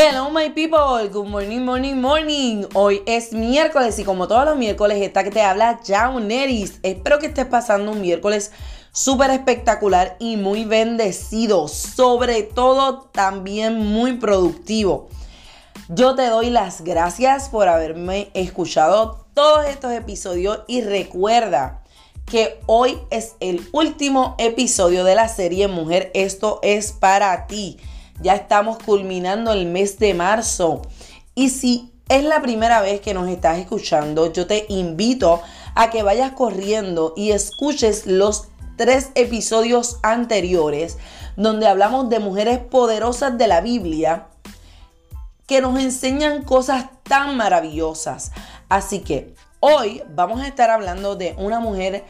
Hello my people, good morning, morning, morning. Hoy es miércoles y como todos los miércoles está que te habla Jauneris. Espero que estés pasando un miércoles súper espectacular y muy bendecido, sobre todo también muy productivo. Yo te doy las gracias por haberme escuchado todos estos episodios y recuerda que hoy es el último episodio de la serie Mujer, esto es para ti. Ya estamos culminando el mes de marzo. Y si es la primera vez que nos estás escuchando, yo te invito a que vayas corriendo y escuches los tres episodios anteriores donde hablamos de mujeres poderosas de la Biblia que nos enseñan cosas tan maravillosas. Así que hoy vamos a estar hablando de una mujer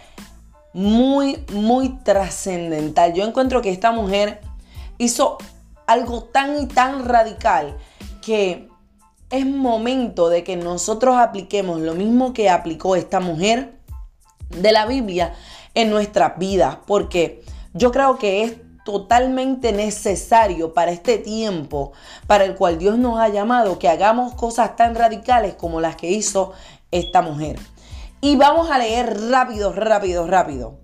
muy, muy trascendental. Yo encuentro que esta mujer hizo algo tan y tan radical que es momento de que nosotros apliquemos lo mismo que aplicó esta mujer de la Biblia en nuestras vidas, porque yo creo que es totalmente necesario para este tiempo para el cual Dios nos ha llamado que hagamos cosas tan radicales como las que hizo esta mujer. Y vamos a leer rápido, rápido, rápido.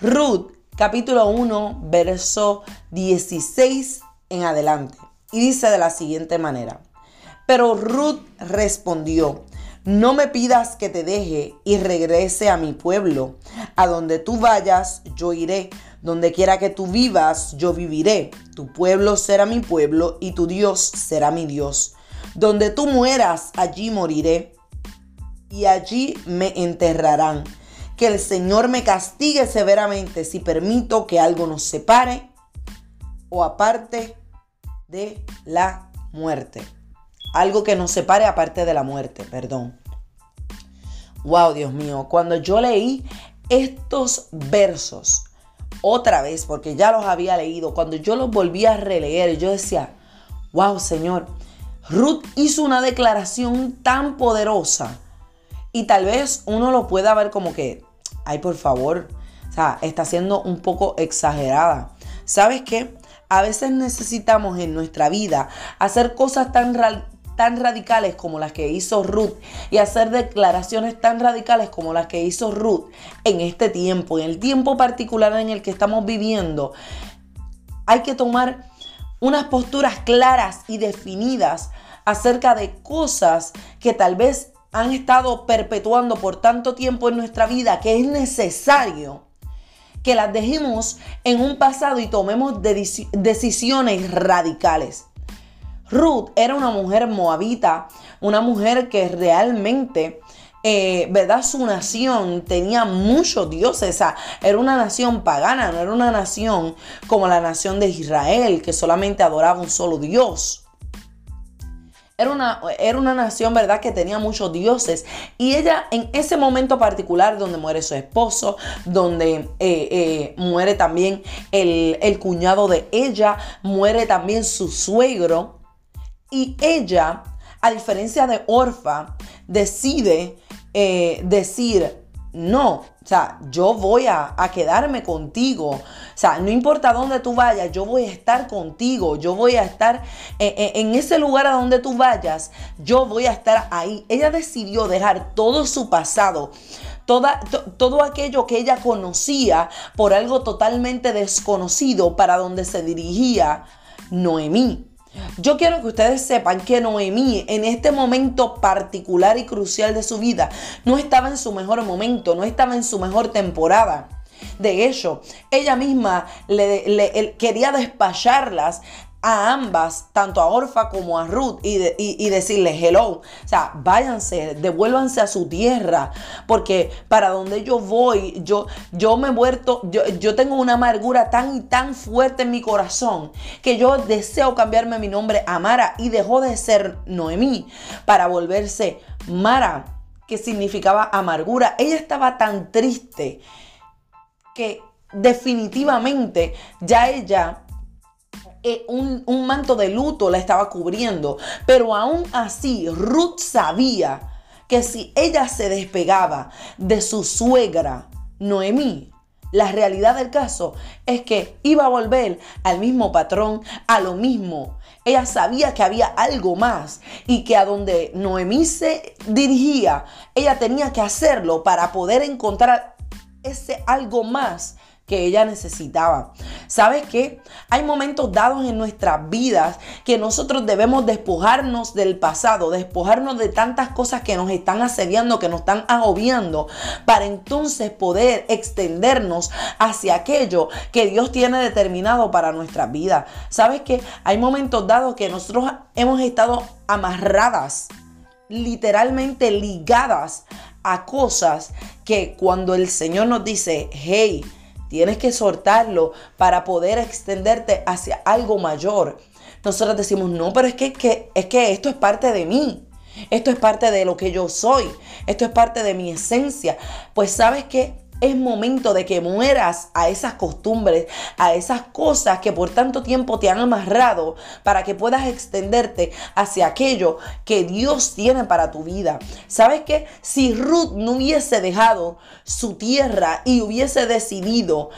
Ruth, capítulo 1, verso 16 en adelante. Y dice de la siguiente manera. Pero Ruth respondió, no me pidas que te deje y regrese a mi pueblo. A donde tú vayas, yo iré. Donde quiera que tú vivas, yo viviré. Tu pueblo será mi pueblo y tu Dios será mi Dios. Donde tú mueras, allí moriré. Y allí me enterrarán. Que el Señor me castigue severamente si permito que algo nos separe o aparte de la muerte. Algo que nos separe aparte de la muerte, perdón. Wow, Dios mío, cuando yo leí estos versos otra vez, porque ya los había leído, cuando yo los volví a releer, yo decía, wow, Señor, Ruth hizo una declaración tan poderosa y tal vez uno lo pueda ver como que, ay, por favor, o sea, está siendo un poco exagerada. ¿Sabes qué? A veces necesitamos en nuestra vida hacer cosas tan, tan radicales como las que hizo Ruth y hacer declaraciones tan radicales como las que hizo Ruth en este tiempo, en el tiempo particular en el que estamos viviendo. Hay que tomar unas posturas claras y definidas acerca de cosas que tal vez han estado perpetuando por tanto tiempo en nuestra vida que es necesario que las dejemos en un pasado y tomemos decisiones radicales. Ruth era una mujer moabita, una mujer que realmente, eh, ¿verdad? Su nación tenía muchos dioses, era una nación pagana, no era una nación como la nación de Israel, que solamente adoraba un solo Dios. Era una, era una, nación, ¿verdad?, que tenía muchos dioses. Y ella, en ese momento particular, donde muere su esposo, donde eh, eh, muere también el, el cuñado de ella, muere también su suegro. Y ella, a diferencia de Orfa, decide eh, decir, no, o sea, yo voy a, quedarme contigo. O sea, no importa dónde tú vayas, yo voy a estar contigo. Yo voy a estar eh, eh, en, ese lugar a donde tú vayas. Yo voy a estar ahí. Ella decidió dejar todo su pasado. Toda, todo aquello que ella conocía por algo totalmente desconocido para donde se dirigía Noemí. Yo quiero que ustedes sepan que Noemí en este momento particular y crucial de su vida no estaba en su mejor momento, no estaba en su mejor temporada. De hecho, ella misma le, quería despacharlas a ambas, tanto a Orfa como a Ruth, y, y, decirle hello. O sea, váyanse, devuélvanse a su tierra, porque para donde yo voy, yo, yo me he vuelto, yo, yo tengo una amargura tan y tan fuerte en mi corazón que yo deseo cambiarme mi nombre a Mara y dejó de ser Noemí para volverse Mara, que significaba amargura. Ella estaba tan triste que definitivamente ya ella un, un manto de luto la estaba cubriendo. Pero aún así, Ruth sabía que si ella se despegaba de su suegra, Noemí, la realidad del caso es que iba a volver al mismo patrón, a lo mismo. Ella sabía que había algo más y que a donde Noemí se dirigía, ella tenía que hacerlo para poder encontrar ese algo más que ella necesitaba. ¿Sabes qué? Hay momentos dados en nuestras vidas que nosotros debemos despojarnos del pasado, despojarnos de tantas cosas que nos están asediando, que nos están agobiando, para entonces poder extendernos hacia aquello que Dios tiene determinado para nuestras vidas. ¿Sabes qué? Hay momentos dados que nosotros hemos estado amarradas literalmente ligadas a cosas que cuando el Señor nos dice, hey, Tienes que soltarlo para poder extenderte hacia algo mayor. Nosotros decimos, no, pero es que, es que esto es parte de mí. Esto es parte de lo que yo soy. Esto es parte de mi esencia. Pues sabes que es momento de que mueras a esas costumbres, a esas cosas que por tanto tiempo te han amarrado para que puedas extenderte hacia aquello que Dios tiene para tu vida. ¿Sabes qué? Si Ruth no hubiese dejado su tierra y hubiese decidido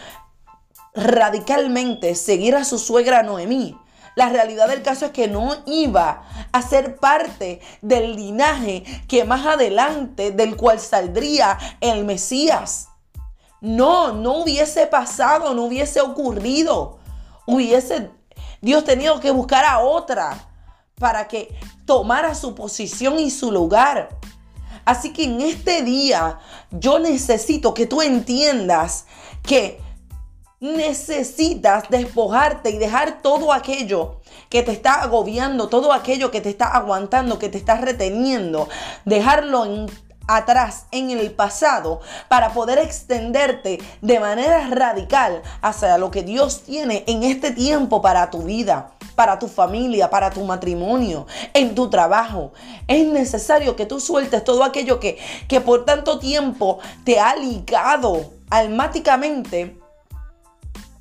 radicalmente seguir a su suegra Noemí, la realidad del caso es que no iba a ser parte del linaje que más adelante del cual saldría el Mesías. No, no hubiese pasado, no hubiese ocurrido. Hubiese Dios tenido que buscar a otra para que tomara su posición y su lugar. Así que en este día yo necesito que tú entiendas que necesitas despojarte y dejar todo aquello que te está agobiando, todo aquello que te está aguantando, que te está reteniendo, dejarlo en atrás en el pasado para poder extenderte de manera radical hacia lo que Dios tiene en este tiempo para tu vida para tu familia, para tu matrimonio, en tu trabajo. Es necesario que tú sueltes todo aquello que, que por tanto tiempo te ha ligado almáticamente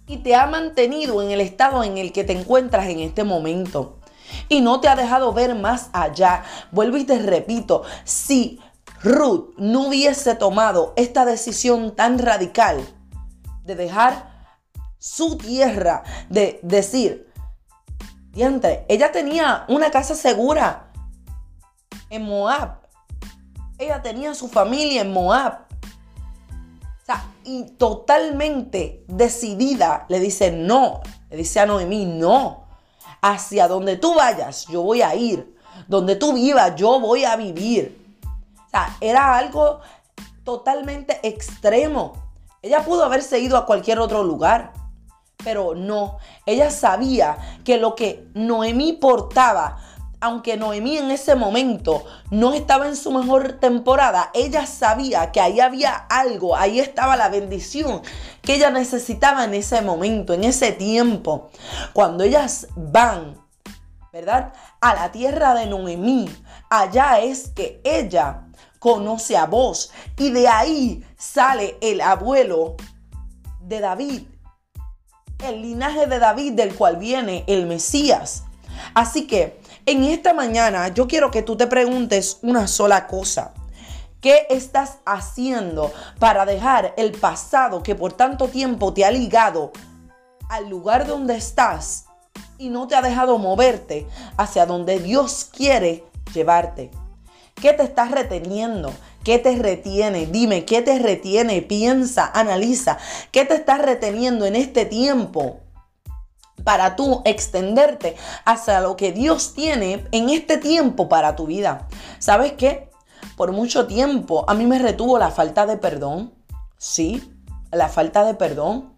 y te ha mantenido en el estado en el que te encuentras en este momento. Y no te ha dejado ver más allá. Vuelvo y te repito, si Ruth no hubiese tomado esta decisión tan radical de dejar su tierra, de decir, diantre, ella tenía una casa segura en Moab. Ella tenía su familia en Moab. O sea, y totalmente decidida le dice no, le dice a Noemí, no, hacia donde tú vayas, yo voy a ir. Donde tú vivas, yo voy a vivir. Era algo totalmente extremo. Ella pudo haberse ido a cualquier otro lugar, pero no. Ella sabía que lo que Noemí portaba, aunque Noemí en ese momento no estaba en su mejor temporada, ella sabía que ahí había algo, ahí estaba la bendición que ella necesitaba en ese momento, en ese tiempo. Cuando ellas van, ¿verdad? A la tierra de Noemí, allá es que ella conoce a vos. Y de ahí sale el abuelo de David, el linaje de David del cual viene el Mesías. Así que en esta mañana yo quiero que tú te preguntes una sola cosa. ¿Qué estás haciendo para dejar el pasado que por tanto tiempo te ha ligado al lugar donde estás y no te ha dejado moverte hacia donde Dios quiere llevarte? ¿Qué te estás reteniendo? ¿Qué te retiene? Dime, ¿qué te retiene? Piensa, analiza. ¿Qué te estás reteniendo en este tiempo? Para tú extenderte hacia lo que Dios tiene en este tiempo para tu vida. ¿Sabes qué? Por mucho tiempo a mí me retuvo la falta de perdón. Sí, la falta de perdón.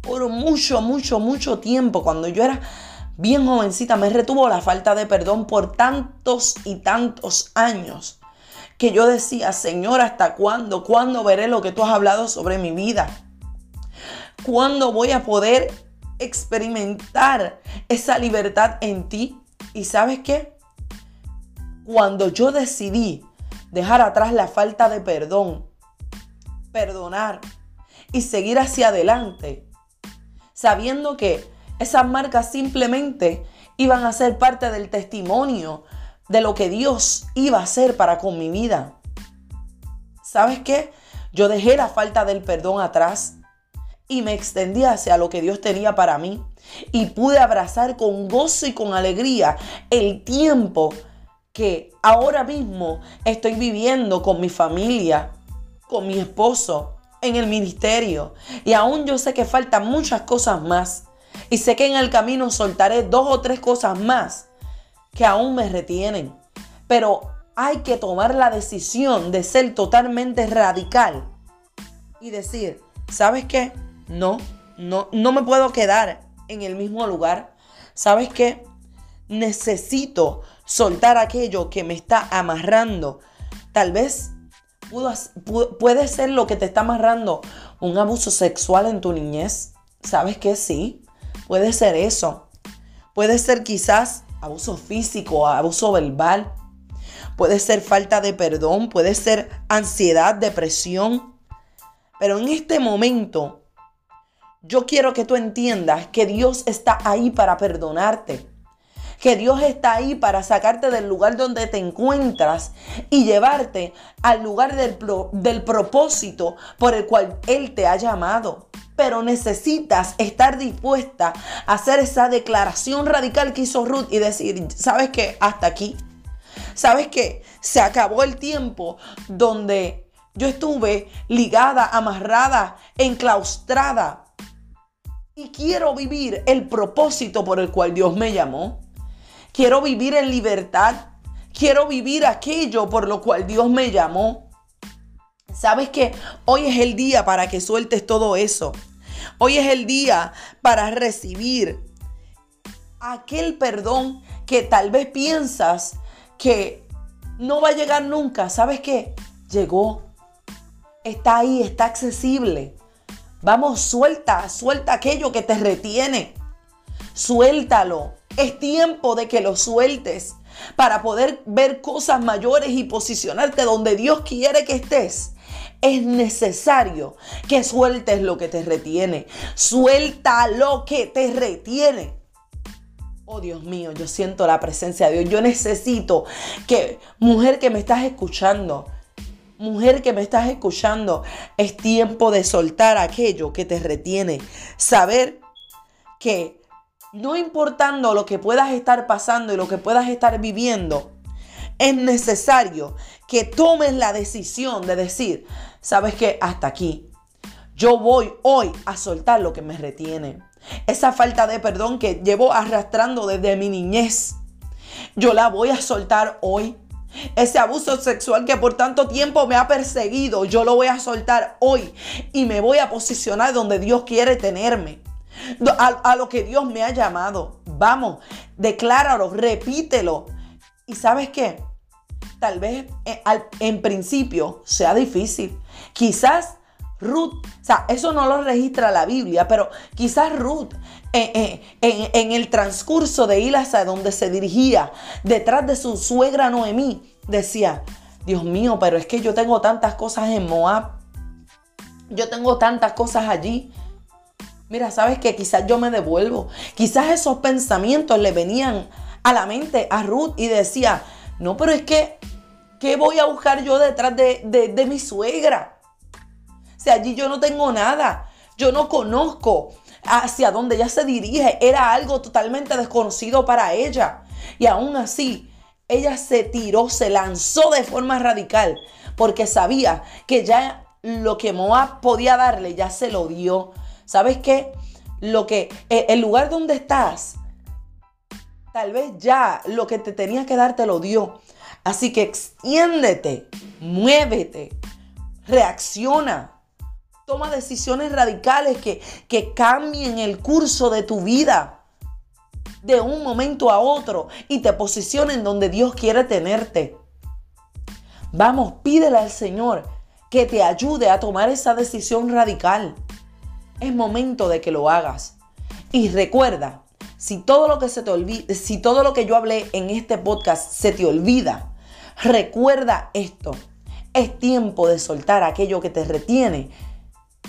Por mucho, mucho, mucho tiempo, cuando yo era bien jovencita, me retuvo la falta de perdón por tantos y tantos años que yo decía, Señor, ¿hasta cuándo? ¿Cuándo veré lo que tú has hablado sobre mi vida? ¿Cuándo voy a poder experimentar esa libertad en ti? ¿Y sabes qué? Cuando yo decidí dejar atrás la falta de perdón, perdonar y seguir hacia adelante, sabiendo que esas marcas simplemente iban a ser parte del testimonio de lo que Dios iba a hacer para con mi vida. ¿Sabes qué? Yo dejé la falta del perdón atrás. y me extendí hacia lo que Dios tenía para mí. Y pude abrazar con gozo y con alegría el tiempo que ahora mismo estoy viviendo con mi familia, con mi esposo, en el ministerio. Y aún yo sé que faltan muchas cosas más. Y sé que en el camino soltaré dos o tres cosas más que aún me retienen. Pero hay que tomar la decisión de ser totalmente radical y decir, ¿sabes qué? No, no, no me puedo quedar en el mismo lugar. ¿Sabes qué? Necesito soltar aquello que me está amarrando. Tal vez puede ser lo que te está amarrando un abuso sexual en tu niñez. ¿Sabes qué? Sí, puede ser eso. Puede ser quizás abuso físico, abuso verbal. Puede ser falta de perdón, puede ser ansiedad, depresión. Pero en este momento yo quiero que tú entiendas que Dios está ahí para perdonarte. Que Dios está ahí para sacarte del lugar donde te encuentras y llevarte al lugar del, del propósito por el cual Él te ha llamado. Pero necesitas estar dispuesta a hacer esa declaración radical que hizo Ruth y decir, ¿sabes qué? Hasta aquí. ¿Sabes qué? Se acabó el tiempo donde yo estuve ligada, amarrada, enclaustrada y quiero vivir el propósito por el cual Dios me llamó. Quiero vivir en libertad. Quiero vivir aquello por lo cual Dios me llamó. ¿Sabes que Hoy es el día para que sueltes todo eso. Hoy es el día para recibir aquel perdón que tal vez piensas que no va a llegar nunca. ¿Sabes qué? Llegó. Está ahí, está accesible. Vamos, suelta, suelta aquello que te retiene. Suéltalo. Es tiempo de que lo sueltes para poder ver cosas mayores y posicionarte donde Dios quiere que estés. Es necesario que sueltes lo que te retiene. Suelta lo que te retiene. Oh Dios mío, yo siento la presencia de Dios. Yo necesito que, mujer que me estás escuchando, Mujer que me estás escuchando, es tiempo de soltar aquello que te retiene. Saber que no importando lo que puedas estar pasando y lo que puedas estar viviendo, es necesario que tomes la decisión de decir, sabes que hasta aquí, yo voy hoy a soltar lo que me retiene. Esa falta de perdón que llevo arrastrando desde mi niñez, yo la voy a soltar hoy. Ese abuso sexual que por tanto tiempo me ha perseguido, yo lo voy a soltar hoy y me voy a posicionar donde Dios quiere tenerme. A, lo que Dios me ha llamado. Vamos, decláralo, repítelo. ¿Y sabes qué? Tal vez en, eh, en principio sea difícil. Quizás Ruth, o sea, eso no lo registra la Biblia, pero quizás Ruth en, el transcurso de ir hacia donde se dirigía, detrás de su suegra Noemí, decía, Dios mío, pero es que yo tengo tantas cosas en Moab, yo tengo tantas cosas allí. Mira, sabes que quizás yo me devuelvo. Quizás esos pensamientos le venían a la mente a Ruth y decía, no, pero es que, ¿qué voy a buscar yo detrás de, de mi suegra? O sea, allí yo no tengo nada. Yo no conozco hacia donde ella se dirige era algo totalmente desconocido para ella. Y aún así, ella se tiró, se lanzó de forma radical, porque sabía que ya lo que Moab podía darle, ya se lo dio. ¿Sabes qué? Lo que, e, el lugar donde estás, tal vez ya lo que te tenía que dar te lo dio. Así que extiéndete, muévete, reacciona. Toma decisiones radicales que, que cambien el curso de tu vida de un momento a otro y te posicionen donde Dios quiere tenerte. Vamos, pídele al Señor que te ayude a tomar esa decisión radical. Es momento de que lo hagas. Y recuerda, si todo lo que se te olvida, si todo lo que yo hablé en este podcast se te olvida, recuerda esto. Es tiempo de soltar aquello que te retiene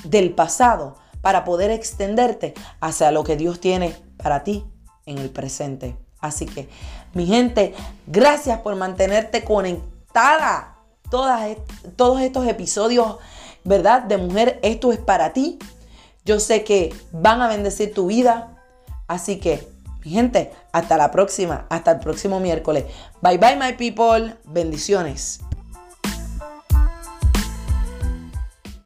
del pasado para poder extenderte hacia lo que Dios tiene para ti en el presente. Así que, mi gente, gracias por mantenerte conectada. Todas, todos estos episodios, ¿verdad? De mujer, esto es para ti. Yo sé que van a bendecir tu vida. Así que, mi gente, hasta la próxima, hasta el próximo miércoles. Bye bye, my people. Bendiciones.